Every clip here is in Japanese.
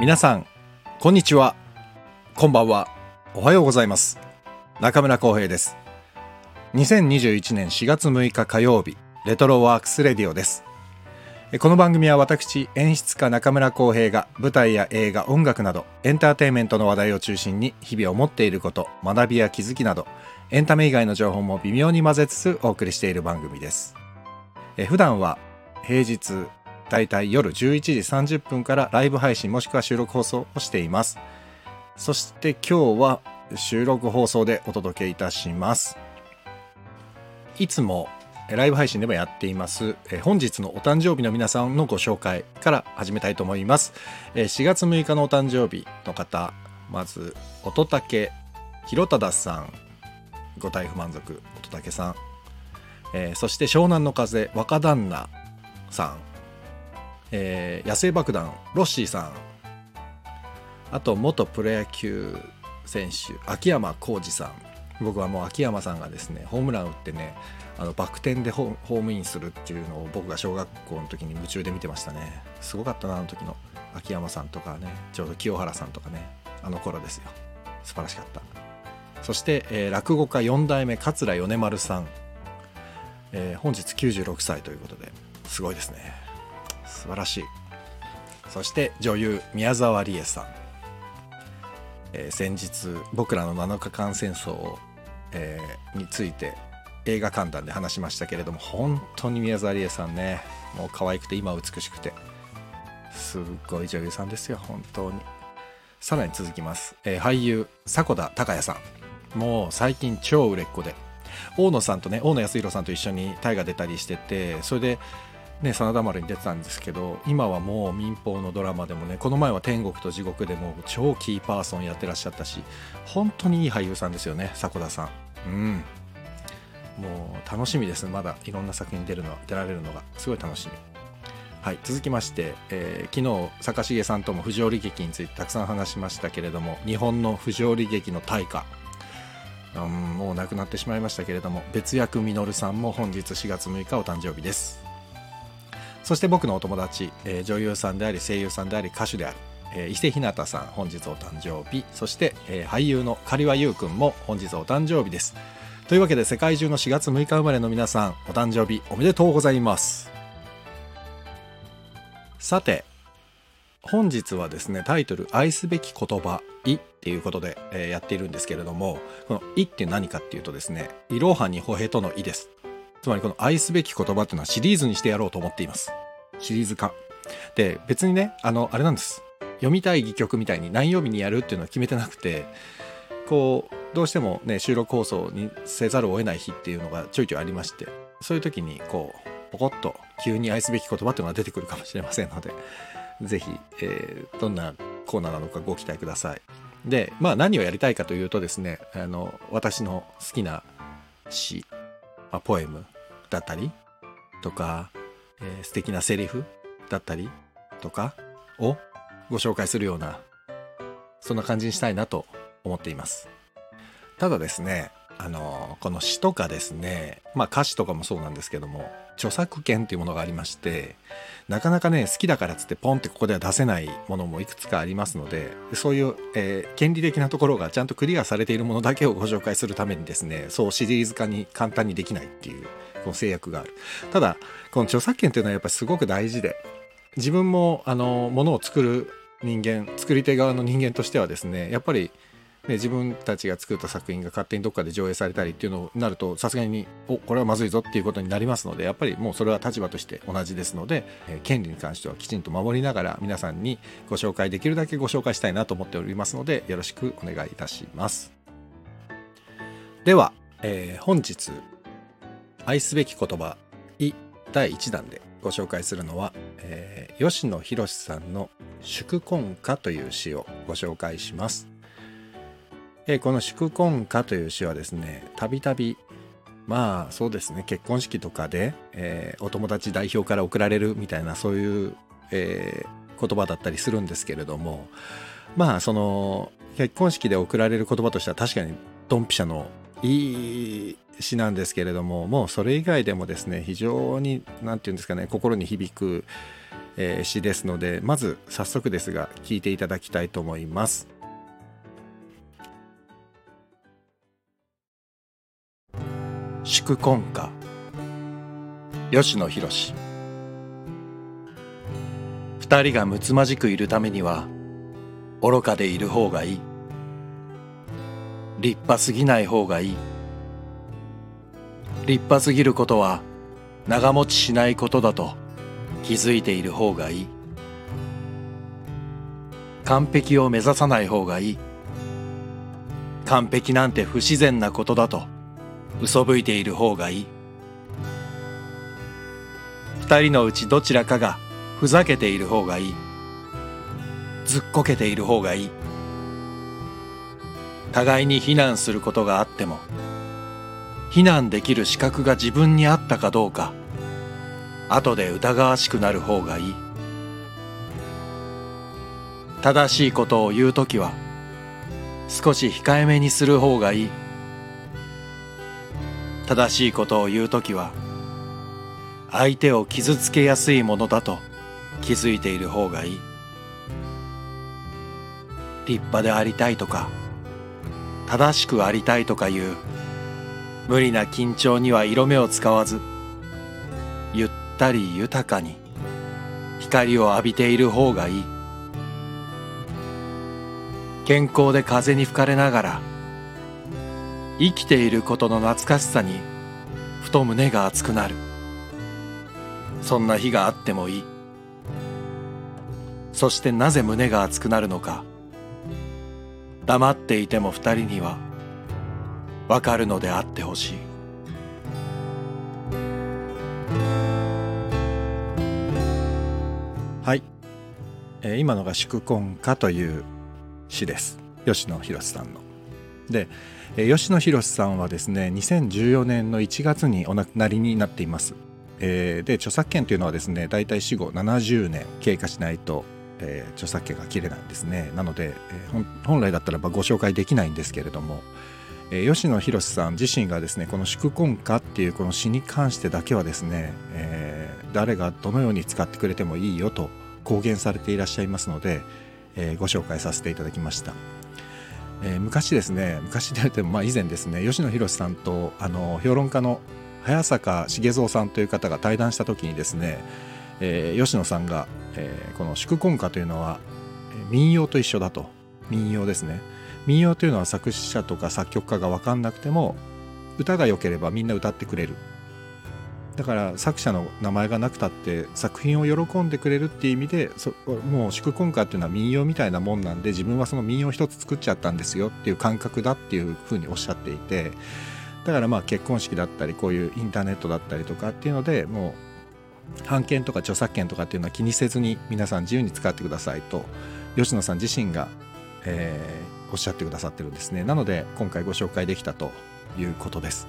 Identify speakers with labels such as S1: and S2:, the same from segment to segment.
S1: 皆さんこんにちは。こんばんは。おはようございます。中村光平です。2021年4月6日火曜日レトロワークスレディオです。この番組は私演出家中村光平が舞台や映画音楽などエンターテインメントの話題を中心に日々思っていること学びや気づきなどエンタメ以外の情報も微妙に混ぜつつお送りしている番組です。普段は平日だいたい夜11時30分からライブ配信もしくは収録放送をしています。そして今日は収録放送でお届けいたします。いつもライブ配信でもやっています本日のお誕生日の皆さんのご紹介から始めたいと思います。4月6日のお誕生日の方まず乙武弘忠さんご体不満足乙武さん、え、そして湘南の風若旦那さん。えー、野生爆弾ロッシーさん。あと元プロ野球選手秋山浩二さん。僕はもう秋山さんがですねホームラン打ってねあのバク転でホームインするっていうのを僕が小学校の時に夢中で見てましたね。すごかったなあの時の。秋山さんとかねちょうど清原さんとかねあの頃ですよ。素晴らしかった。そして、えー、落語家4代目桂米丸さん、えー、本日96歳ということですごいですね。素晴らしい。そして女優宮沢りえさん、えー、先日僕らの7日間戦争を、えー、について映画観覧で話しましたけれども本当に宮沢りえさんねもう可愛くて今美しくて。すっごい女優さんですよ本当に。さらに続きます、えー、俳優迫田孝也さん。もう最近超売れっ子で。大野さんとね大野康弘さんと一緒に大河出たりしててそれでね、真田丸に出てたんですけど今はもう民放のドラマでもねこの前は「天国と地獄」でも超キーパーソンやってらっしゃったし本当にいい俳優さんですよね迫田さん。うん。もう楽しみです。まだいろんな作品出るの出られるのが。すごい楽しみ。はい続きまして、えー、昨日坂重さんとも不条理劇についてたくさん話しましたけれども日本の不条理劇の大家うん、もう亡くなってしまいましたけれども別役稔さんも本日4月6日お誕生日です。そして僕のお友達、えー、女優さんであり声優さんであり歌手である、えー、伊勢ひなたさん本日お誕生日。そして、えー、俳優の刈羽優くんも本日お誕生日です。というわけで世界中の4月6日生まれの皆さんお誕生日おめでとうございます。さて本日はですねタイトル「愛すべき言葉い」っていうことで、えー、やっているんですけれどもこの「い」って何かっていうとですね「いろはにほへとの「い」です。つまりこの愛すべき言葉っていうのはシリーズにしてやろうと思っています。シリーズ化。で、別にね、あの、あれなんです。読みたい戯曲みたいに何曜日にやるっていうのは決めてなくて、こう、どうしてもね、収録放送にせざるを得ない日っていうのがちょいちょいありまして、そういう時にこう、ポコッと急に愛すべき言葉っていうのが出てくるかもしれませんので、ぜひ、えー、どんなコーナーなのかご期待ください。で、まあ何をやりたいかというとですね、あの、私の好きな詩、まあ、ポエムだったりとか、えー、素敵なセリフだったりとかをご紹介するようなそんな感じにしたいなと思っています。ただですねあのこの詩とかですねまあ歌詞とかもそうなんですけども著作権っていうものがありましてなかなかね好きだからっつってポンってここでは出せないものもいくつかありますのでそういう、えー、権利的なところがちゃんとクリアされているものだけをご紹介するためにですねそうシリーズ化に簡単にできないっていうこの制約がある。ただこの著作権っていうのはやっぱりすごく大事で自分もあのものを作る人間作り手側の人間としてはですねやっぱりね、自分たちが作った作品が勝手にどっかで上映されたりっていうのになるとさすがにおこれはまずいぞっていうことになりますのでやっぱりもうそれは立場として同じですので、え、権利に関してはきちんと守りながら皆さんにご紹介できるだけご紹介したいなと思っておりますのでよろしくお願いいたします。では、えー、本日愛すべき言葉い第1弾でご紹介するのは、えー、吉野博さんの「祝婚歌」という詩をご紹介します。え、この祝婚歌という詩はですね、たびたび、まあそうですね、結婚式とかで、えー、お友達代表から送られるみたいなそういう、えー、言葉だったりするんですけれども、まあその結婚式で送られる言葉としては確かにドンピシャのいい詩なんですけれども、もうそれ以外でもですね、非常に、何て言うんですかね、心に響く、えー、詩ですのでまず早速ですが聞いていただきたいと思います。祝婚歌。吉野博二人がむつまじくいるためには愚かでいる方がいい。立派すぎない方がいい。立派すぎることは長持ちしないことだと気づいている方がいい。完璧を目指さない方がいい。完璧なんて不自然なことだと嘘吹いている方がいい。二人のうちどちらかがふざけている方がいい。ずっこけている方がいい。互いに非難することがあっても非難できる資格が自分にあったかどうか後で疑わしくなる方がいい。正しいことを言う時は少し控えめにする方がいい。正しいことを言う時は相手を傷つけやすいものだと気づいている方がいい。立派でありたいとか正しくありたいとかいう無理な緊張には色目を使わずゆったり豊かに光を浴びている方がいい。健康で風に吹かれながら生きていることの懐かしさにふと胸が熱くなる。そんな日があってもいい。そしてなぜ胸が熱くなるのか。黙っていても二人にはわかるのであってほしい。はい、え、今のが「祝婚歌」という詩です。吉野博さんの。で、吉野博さんはですね2014年の1月にお亡くなりになっています。えー、で著作権というのはですね大体死後70年経過しないと、えー、著作権が切れないんですねなので、えー、本来だったらばご紹介できないんですけれども、えー、吉野博さん自身がですねこの「祝婚歌」っていうこの詩に関してだけはですね、えー、誰がどのように使ってくれてもいいよと公言されていらっしゃいますので、えー、ご紹介させていただきました。えー、昔ですね昔で言ってもまあ以前ですね吉野博さんとあの評論家の早坂茂蔵さんという方が対談した時にですね、えー、吉野さんが、えー、この祝婚歌というのは民謡と一緒だと。民謡ですね。民謡というのは作詞者とか作曲家が分かんなくても歌が良ければみんな歌ってくれる。だから作者の名前がなくたって作品を喜んでくれるっていう意味でもう祝婚歌っていうのは民謡みたいなもんなんで自分はその民謡一つ作っちゃったんですよっていう感覚だっていうふうにおっしゃっていてだからまあ結婚式だったりこういうインターネットだったりとかっていうのでもう版権とか著作権とかっていうのは気にせずに皆さん自由に使ってくださいと吉野さん自身が、えー、おっしゃってくださってるんですねなので今回ご紹介できたということです。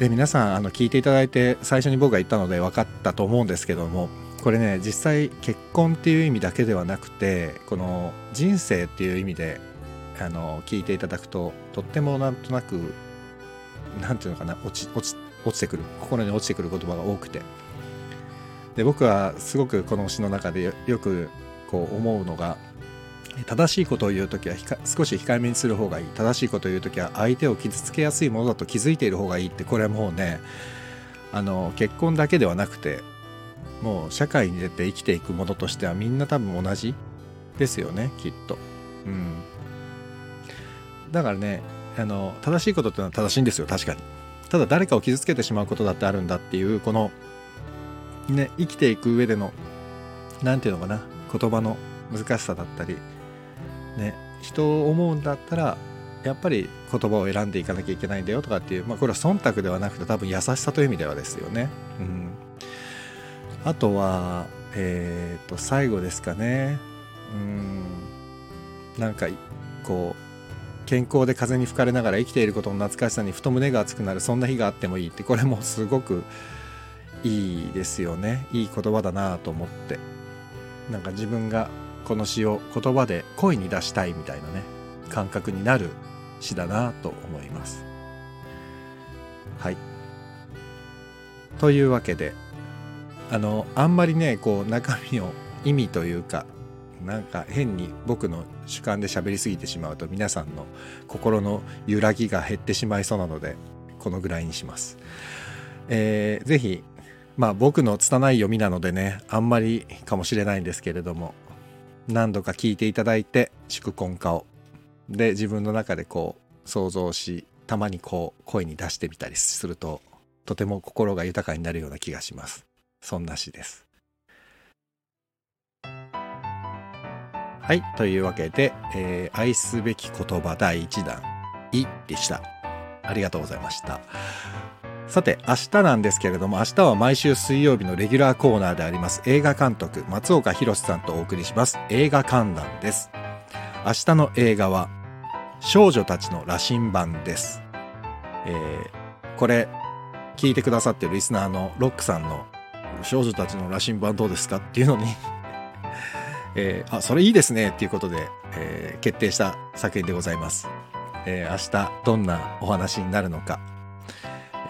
S1: で皆さんあの聞いていただいて最初に僕が言ったので分かったと思うんですけどもこれね実際結婚っていう意味だけではなくてこの人生っていう意味であの聞いていただくととってもなんとなくなんていうのかな落ち落ち落ちてくる。心に落ちてくる言葉が多くて。で僕はすごくこの詩の中でよくこう思うのが正しいことを言う時は少し控えめにする方がいい正しいことを言う時は相手を傷つけやすいものだと気づいている方がいいってこれはもうねあの結婚だけではなくてもう社会に出て生きていくものとしてはみんな多分同じ？ですよねきっと。うん、だからねあの正しいことっていうのは正しいんですよ確かに。ただ誰かを傷つけてしまうことだってあるんだっていうこのね生きていく上での何て言うのかな言葉の難しさだったりね人を思うんだったらやっぱり言葉を選んでいかなきゃいけないんだよとかっていう、まあ、これは忖度ではなくて多分優しさという意味ではですよね。うん、あとはえっ、ー、と最後ですかね。うんなんかこう健康で風に吹かれながら生きていることの懐かしさにふと胸が熱くなるそんな日があってもいいってこれもすごくいいですよねいい言葉だなと思ってなんか自分がこの詩を言葉で声に出したいみたいなね感覚になる詩だなと思いますはいというわけであのあんまりねこう中身を意味というかなんか変に僕の主観で喋りすぎてしまうと皆さんの心の揺らぎが減ってしまいそうなのでこのぐらいにします。えー、ぜひまあ僕の拙い読みなのでねあんまりかもしれないんですけれども何度か聞いていただいて祝婚化を。で自分の中でこう想像したまにこう声に出してみたりするととても心が豊かになるような気がします。そんな詩です。はいというわけで、えー、愛すべき言葉第1弾「い」でした。ありがとうございました。さて明日なんですけれども明日は毎週水曜日のレギュラーコーナーであります映画監督松岡弘さんとお送りします。映画観覧です。明日の映画は少女たちの羅針盤です、えー、これ聞いてくださってるリスナーのロックさんの少女たちの羅針盤どうですか？っていうのに えー、あそれいいですねっていうことで、えー、決定した作品でございます、えー、明日どんなお話になるのか、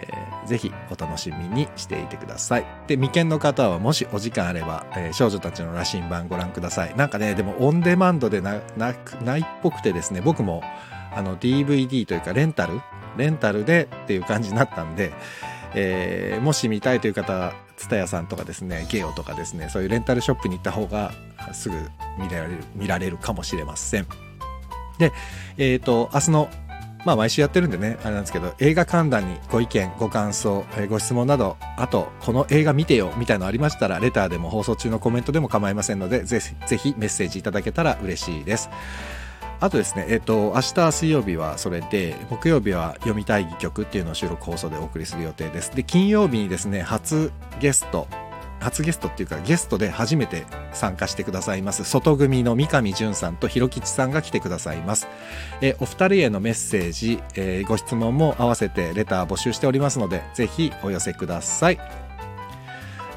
S1: えー、ぜひお楽しみにしていてください。で未見の方はもしお時間あれば、えー、少女たちの羅針盤ご覧ください。なんかねでもオンデマンドでななないっぽくてですね僕もあの DVD というかレンタル？レンタルでっていう感じになったんで、えー、もし見たいという方は TSUTAYA さんとかですねゲオとかですねそういうレンタルショップに行った方がすぐ見られる見られるかもしれません。でえっ、ー、と明日のまあ毎週やってるんでねあれなんですけど映画観覧にご意見ご感想、え、ご質問などあとこの映画見てよみたいのありましたらレターでも放送中のコメントでも構いませんのでぜひ ぜひメッセージいただけたら嬉しいですあとですね、えっ、と、明日水曜日はそれで、木曜日は読みたい曲っていうのを収録放送でお送りする予定です。で、金曜日にですね、初ゲスト、初ゲストっていうかゲストで初めて参加してくださいます外組の三上淳さんとひろきちさんが来てくださいます。えお二人へのメッセージ、えー、ご質問も合わせてレター募集しておりますのでぜひお寄せください。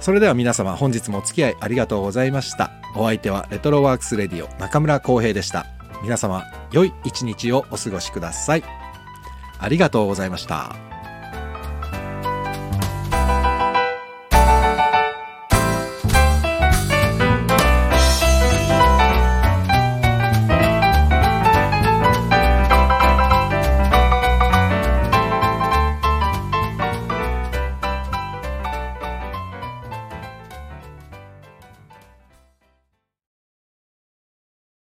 S1: それでは皆様本日もお付き合いありがとうございました。お相手はレトロワークスレディオ中村浩平でした。皆様良い一日をお過ごしください。ありがとうございました。